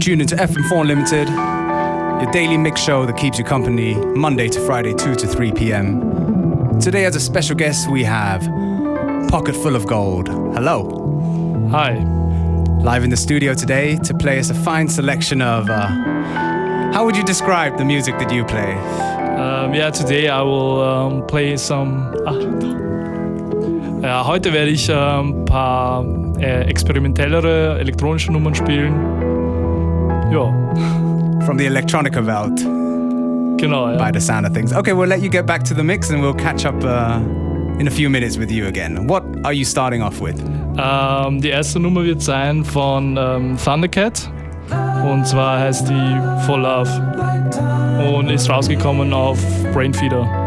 You tune into FM4 Unlimited, your daily mix show that keeps you company Monday to Friday, 2 to 3 p.m. Today, as a special guest, we have Pocket Full of Gold. Hello. Hi. Live in the studio today to play us a fine selection of. Uh, how would you describe the music that you play? Um, yeah, today I will um, play some. Ah, ja, heute werde ich ein ähm, paar äh, experimentellere elektronische Nummern spielen. Ja. From the electronica Welt. Genau, ja. By the sound of things. Okay, we'll let you get back to the mix and we'll catch up uh, in a few minutes with you again. What are you starting off with? Ähm, die erste Nummer wird sein von ähm, Thundercat. Und zwar heißt die For Love. Und ist rausgekommen auf Brainfeeder.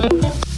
Mm-hmm.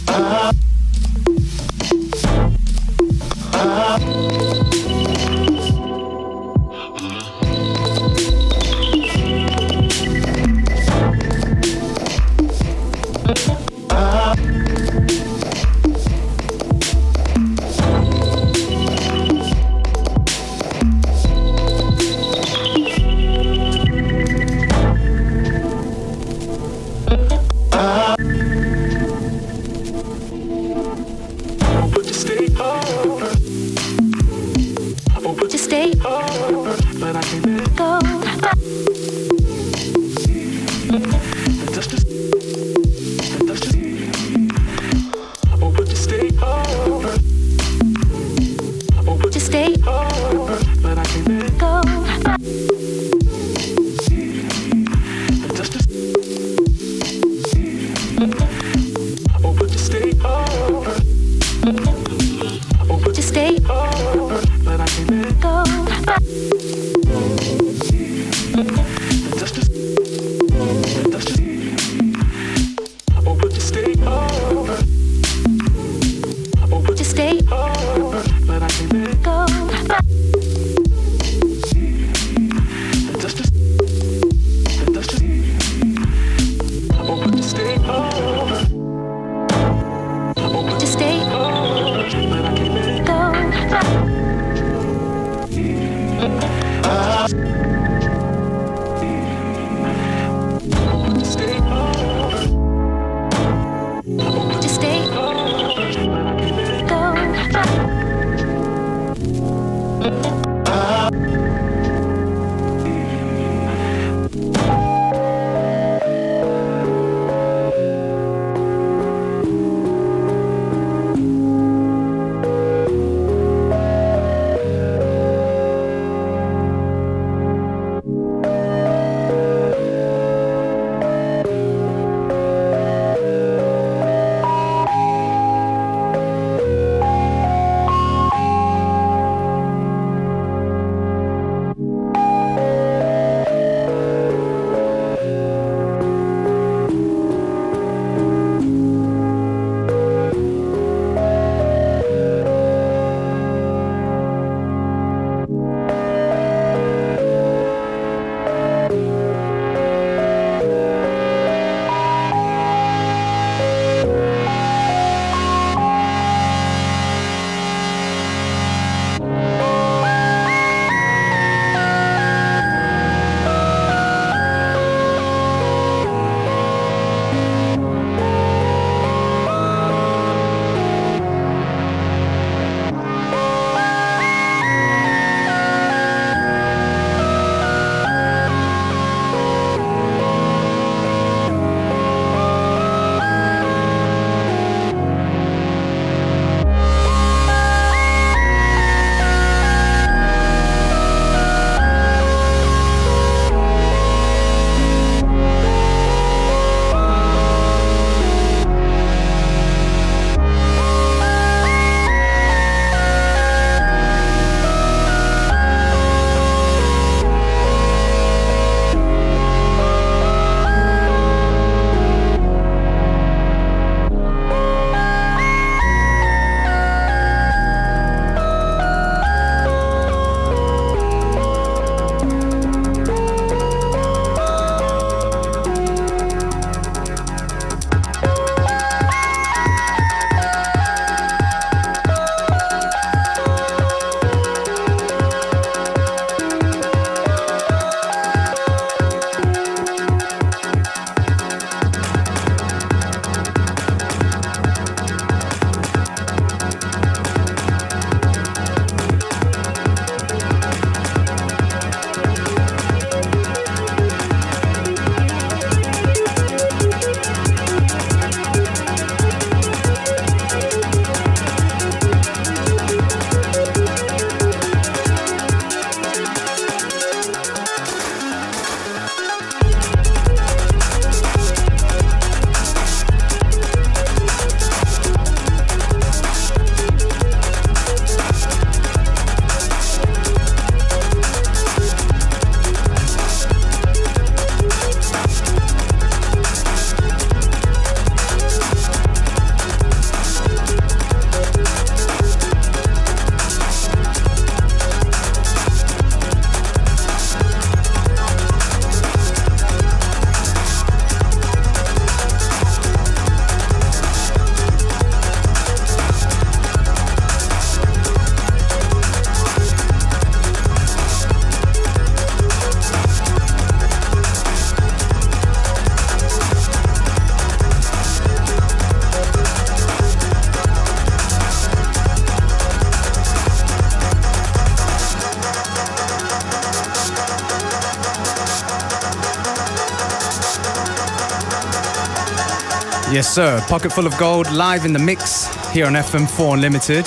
Yes, sir. Pocket full of gold, live in the mix here on FM4 Unlimited.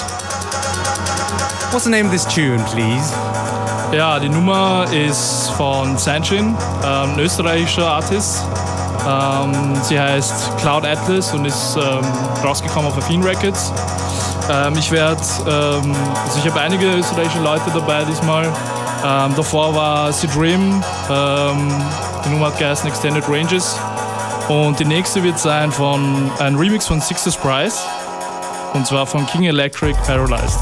What's the name of this tune, please? Ja, die Nummer ist von Sanchin, ähm, ein österreichischer Artist. Ähm, sie heißt Cloud Atlas und ist ähm, rausgekommen auf Affin Records. Ähm, ich werde, ähm, also ich habe einige österreichische Leute dabei diesmal. Ähm, davor war Dream, ähm, die Nummer hat geheißen Extended Ranges. Und die nächste wird sein von ein Remix von Sixers Prize und zwar von King Electric Paralyzed.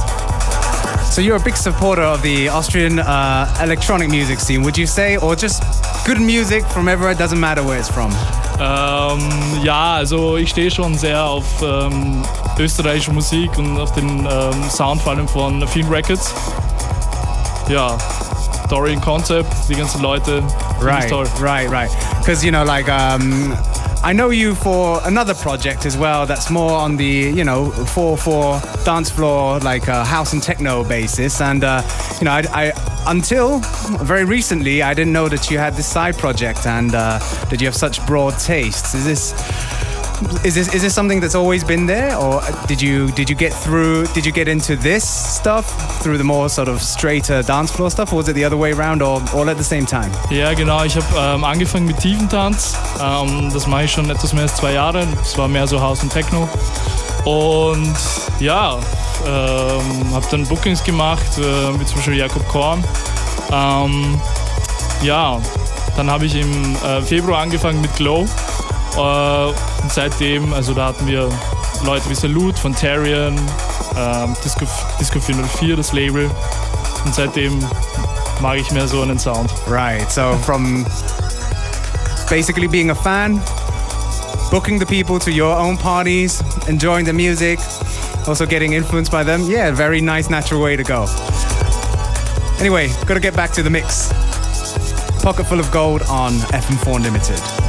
So you're a big supporter of the Austrian uh, electronic music scene, would you say? Or just good music from everywhere, it doesn't matter where it's from? Ähm, ja, also ich stehe schon sehr auf ähm, österreichische Musik und auf den ähm, Sound vor allem von Film Records. Ja, Story und Concept, die ganzen Leute. Right, toll. right, right. Because, you know, like, um, I know you for another project as well that's more on the, you know, 4-4 dance floor, like uh, house and techno basis. And, uh, you know, I, I, until very recently, I didn't know that you had this side project and uh, that you have such broad tastes. Is this... Is this is this something that's always been there, or did you did you get through? Did you get into this stuff through the more sort of straighter dance floor stuff, or was it the other way around, or all at the same time? Ja, genau. Ich habe ähm, angefangen mit Tiefentanz. Ähm, das mache ich schon etwas mehr als zwei Jahre. Es war mehr so House und Techno. Und ja, ähm, habe dann Bookings gemacht, äh, wie zum Beispiel Jakob Korn. Ähm, ja, dann habe ich im äh, Februar angefangen mit Glow. Äh, und seitdem, also da hatten wir Leute wie Salute von Tarian, ähm, Disco, Disco 404, das Label. Und seitdem mag ich mehr so einen Sound. Right. So from basically being a fan, booking the people to your own parties, enjoying the music, also getting influenced by them. Yeah, very nice, natural way to go. Anyway, got to get back to the mix. Pocket full of gold on FM4 Limited.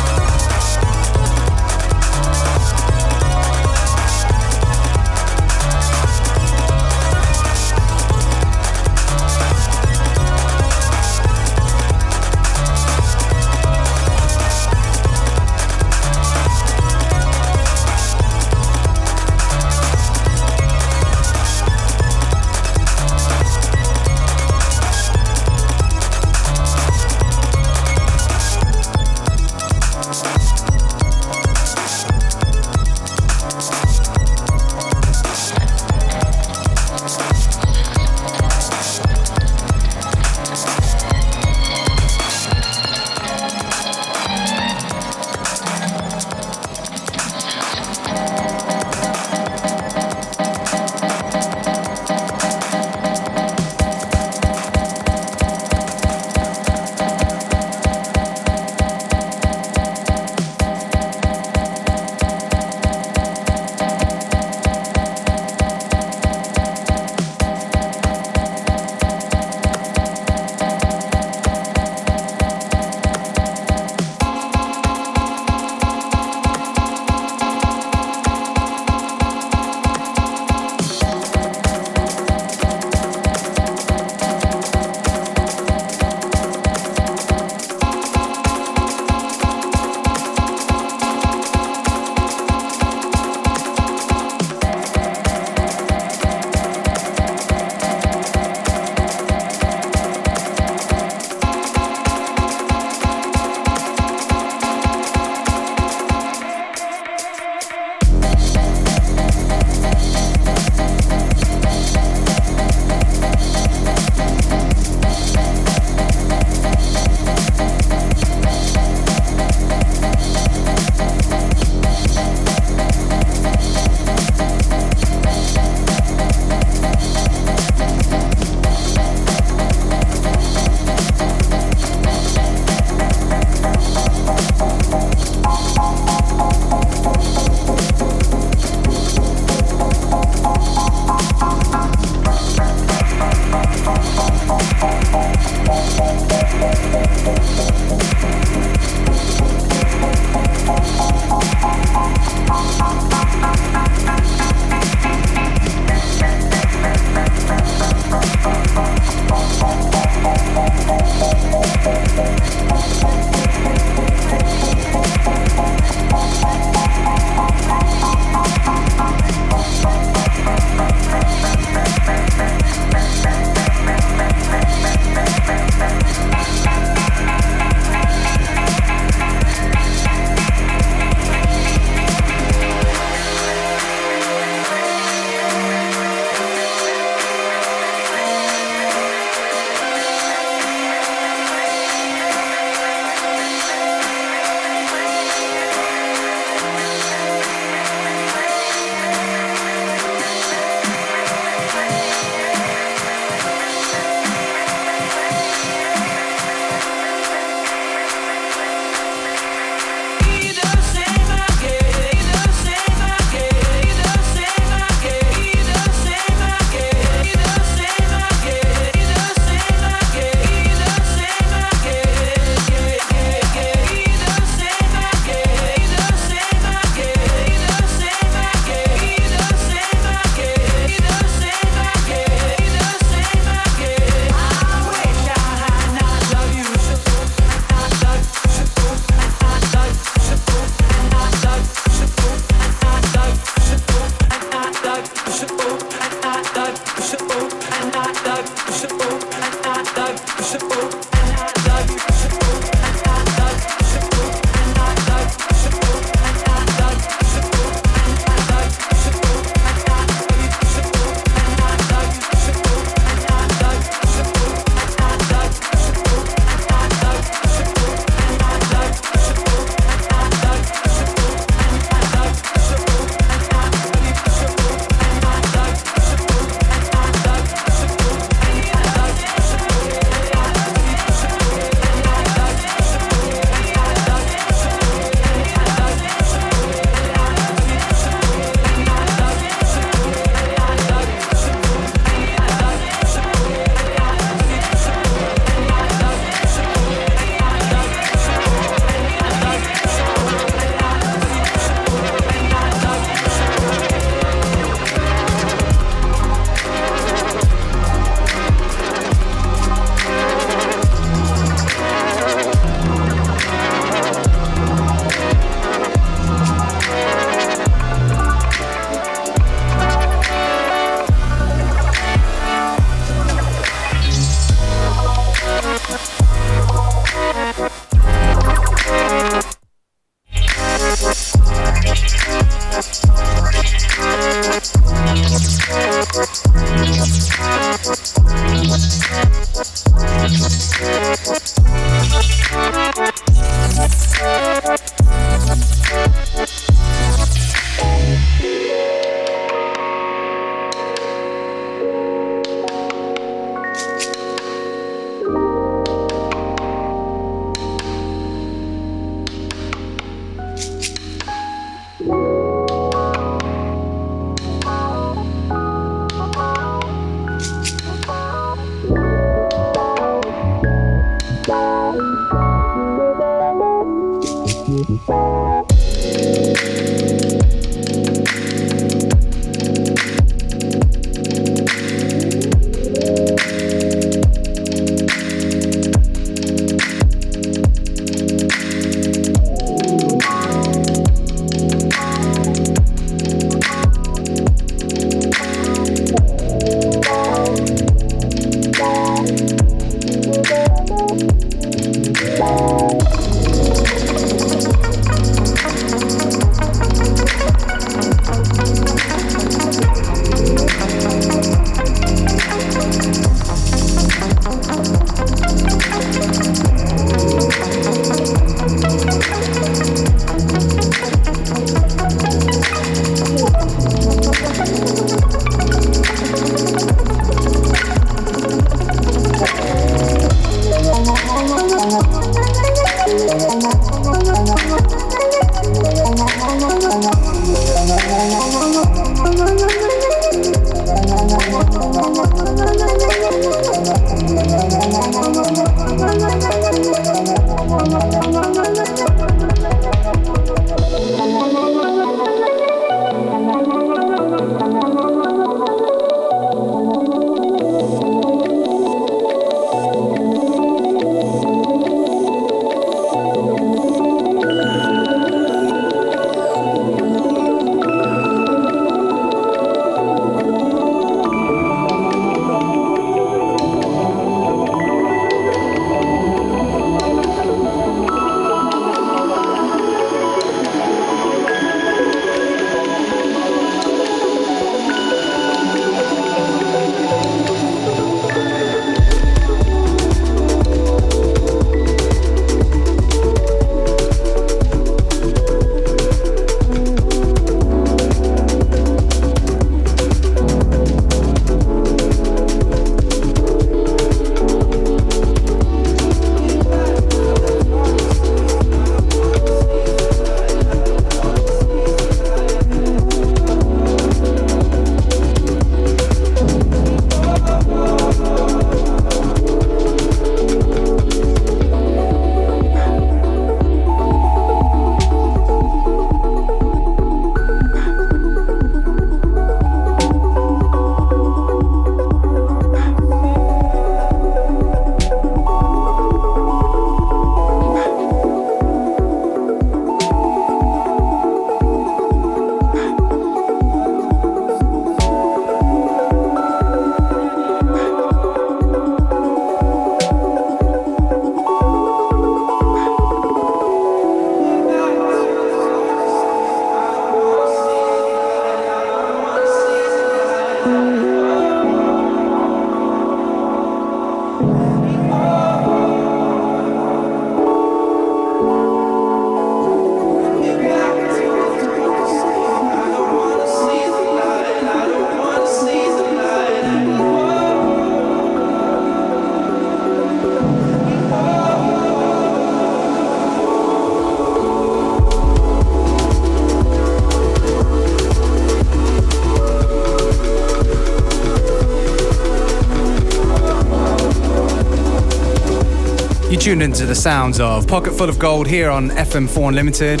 Tuned into the sounds of Pocket Full of Gold here on FM4 Unlimited.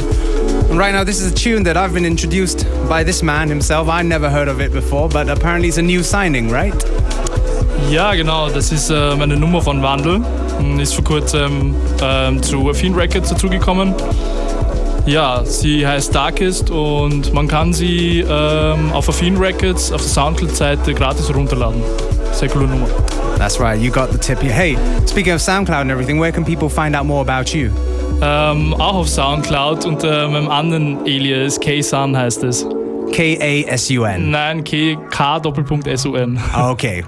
And right now, this is a tune that I've been introduced by this man himself. I never heard of it before, but apparently it's a new signing, right? Ja, genau, das ist äh, meine Nummer von Wandl. Hm, Ist vor kurzem ähm, zu Affine Records dazugekommen. Ja, sie heißt Darkest und man kann sie ähm, auf Affine Records auf der Soundcloud-Seite gratis runterladen. Sehr coole Nummer. That's right, you got the tip. Hey, speaking of SoundCloud and everything, where can people find out more about you? Ähm, auch auf Soundcloud unter meinem anderen Alias K-Sun heißt es. K A S U N. Nein, K, K Doppelpunkt S-U-N. Okay.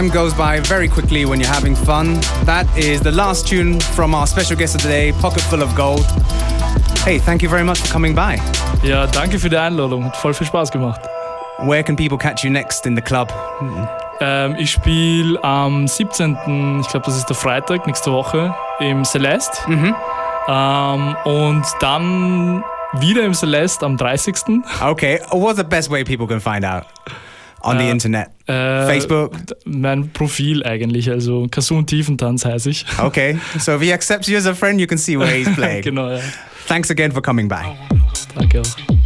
Time goes by very quickly when you're having fun. That is the last tune from our special guest of the day, Pocket Full of Gold. Hey, thank you very much for coming by. Ja, danke für die Einladung. Hat voll viel Spaß gemacht. Where can people catch you next in the club? Ähm, ich spiele am 17., ich glaube, das ist der Freitag, nächste Woche, im Celeste. Mhm. Ähm, und dann wieder im Celeste am 30. Okay, what's the best way people can find out on the Äh, internet? Äh, Facebook? Mein Profil eigentlich, also Kasun Tiefentanz heiße ich. Okay, so if he accepts you as a friend, you can see where he's playing. genau, ja. Thanks again for coming by. Danke auch.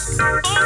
Oh!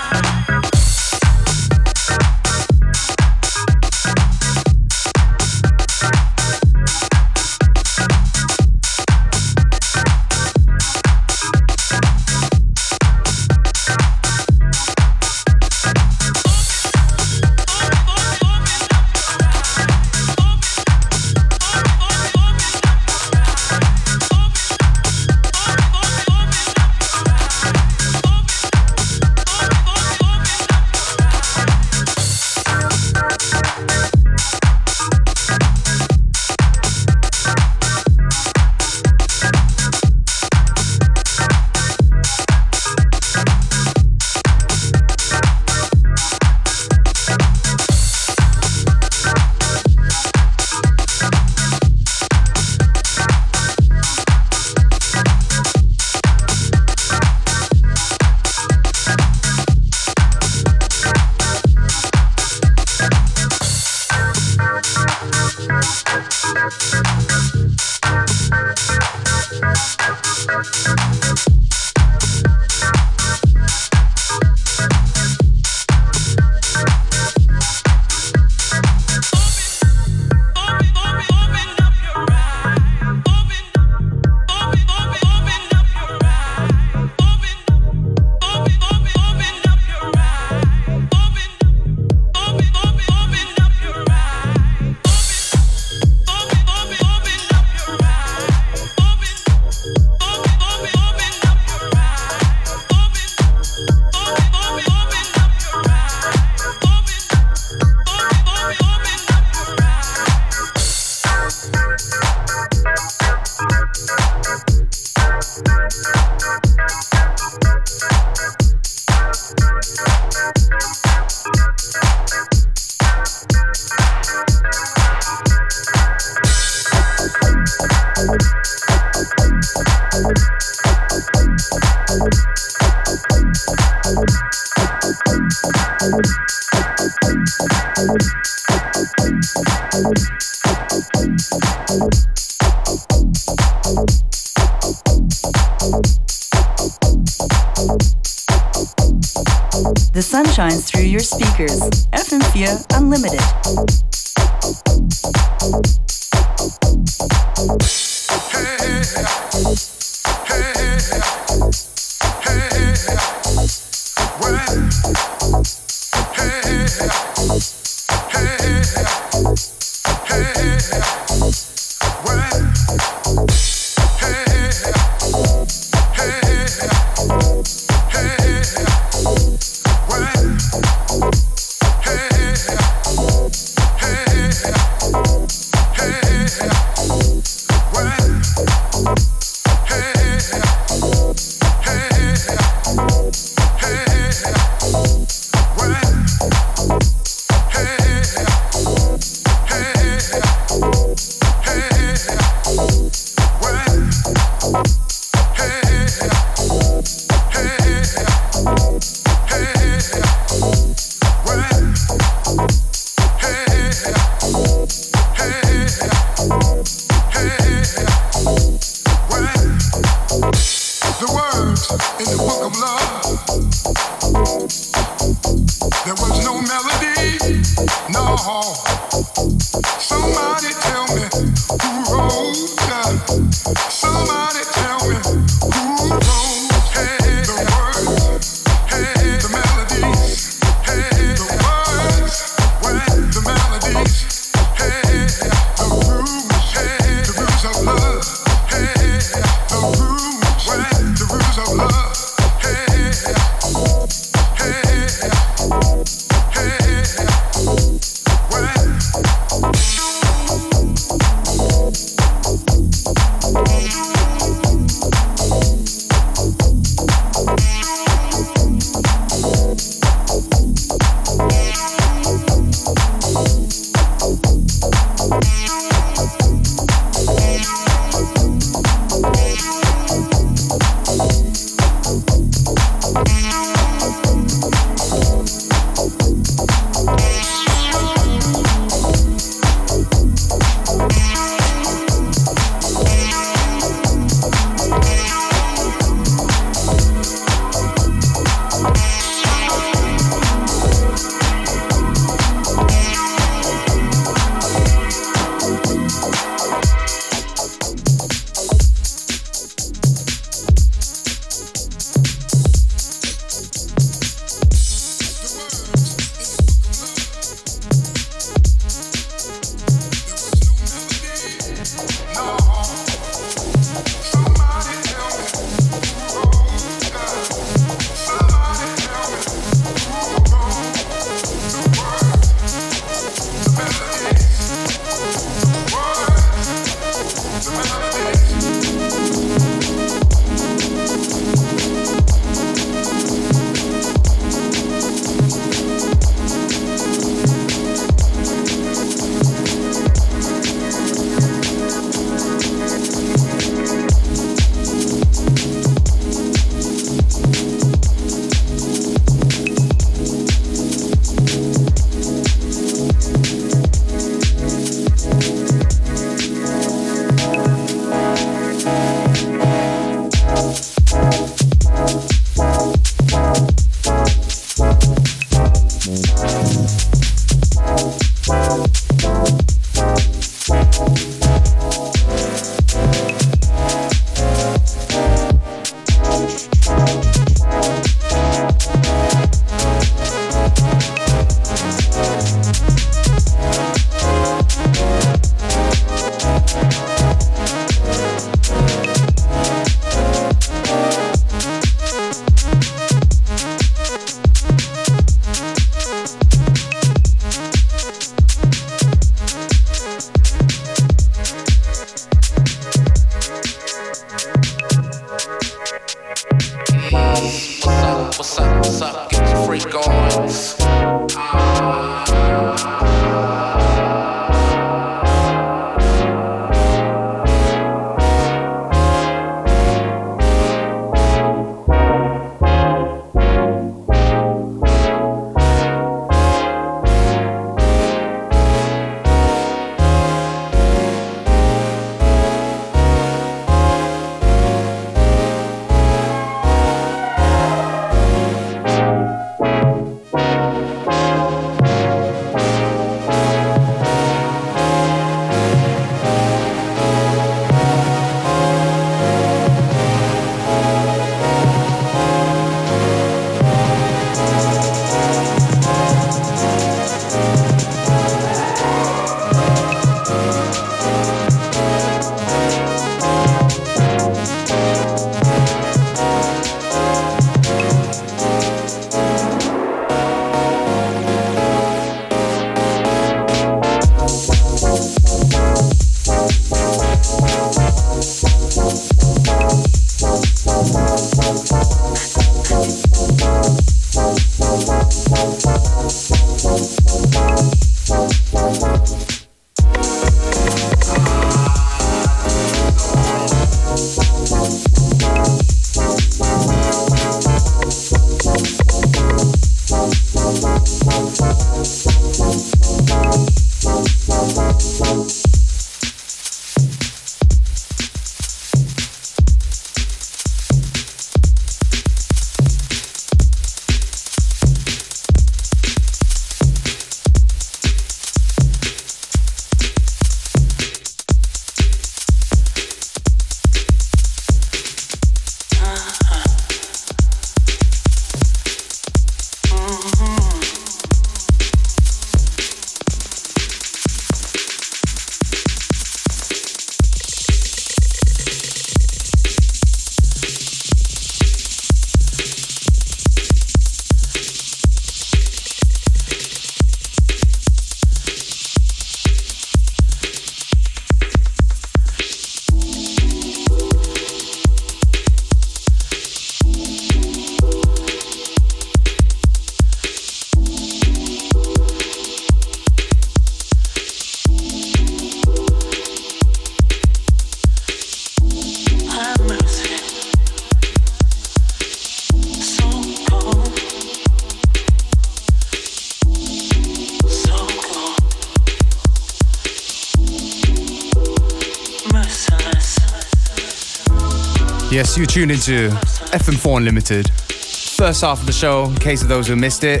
Yes, you tuned into FM4 Unlimited. First half of the show, in case of those who missed it,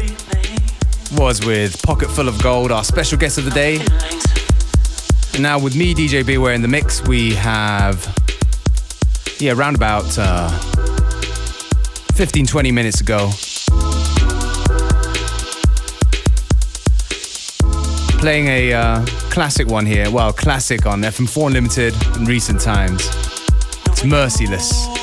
was with Pocket Full of Gold, our special guest of the day. And now with me, DJ Beware, in the mix, we have, yeah, around about uh, 15, 20 minutes ago. Playing a uh, classic one here, well, classic on FM4 Unlimited in recent times. It's Merciless.